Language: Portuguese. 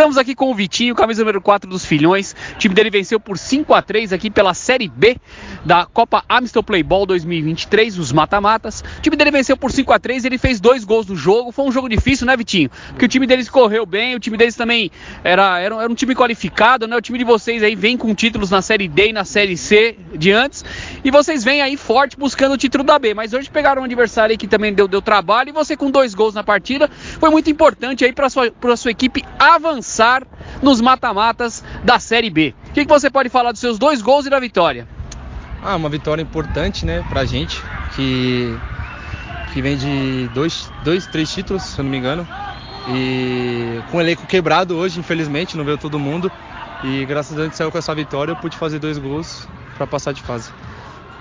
Estamos aqui com o Vitinho, camisa número 4 dos Filhões. O time dele venceu por 5 a 3 aqui pela Série B da Copa Amstel Playball 2023, os mata-matas. O time dele venceu por 5 a 3 ele fez dois gols no jogo. Foi um jogo difícil, né, Vitinho? Porque o time deles correu bem, o time deles também era, era, era um time qualificado, né? O time de vocês aí vem com títulos na Série D e na Série C de antes. E vocês vêm aí forte buscando o título da B. Mas hoje pegaram um adversário aí que também deu, deu trabalho e você com dois gols na partida foi muito importante aí para sua, sua equipe avançar nos mata-matas da Série B. O que, que, você pode falar dos seus dois gols e da vitória? Ah, uma vitória importante, né, pra gente, que, que vem de dois, dois, três títulos, se eu não me engano. E com o elenco quebrado hoje, infelizmente, não veio todo mundo. E graças a Deus saiu com essa vitória, eu pude fazer dois gols para passar de fase.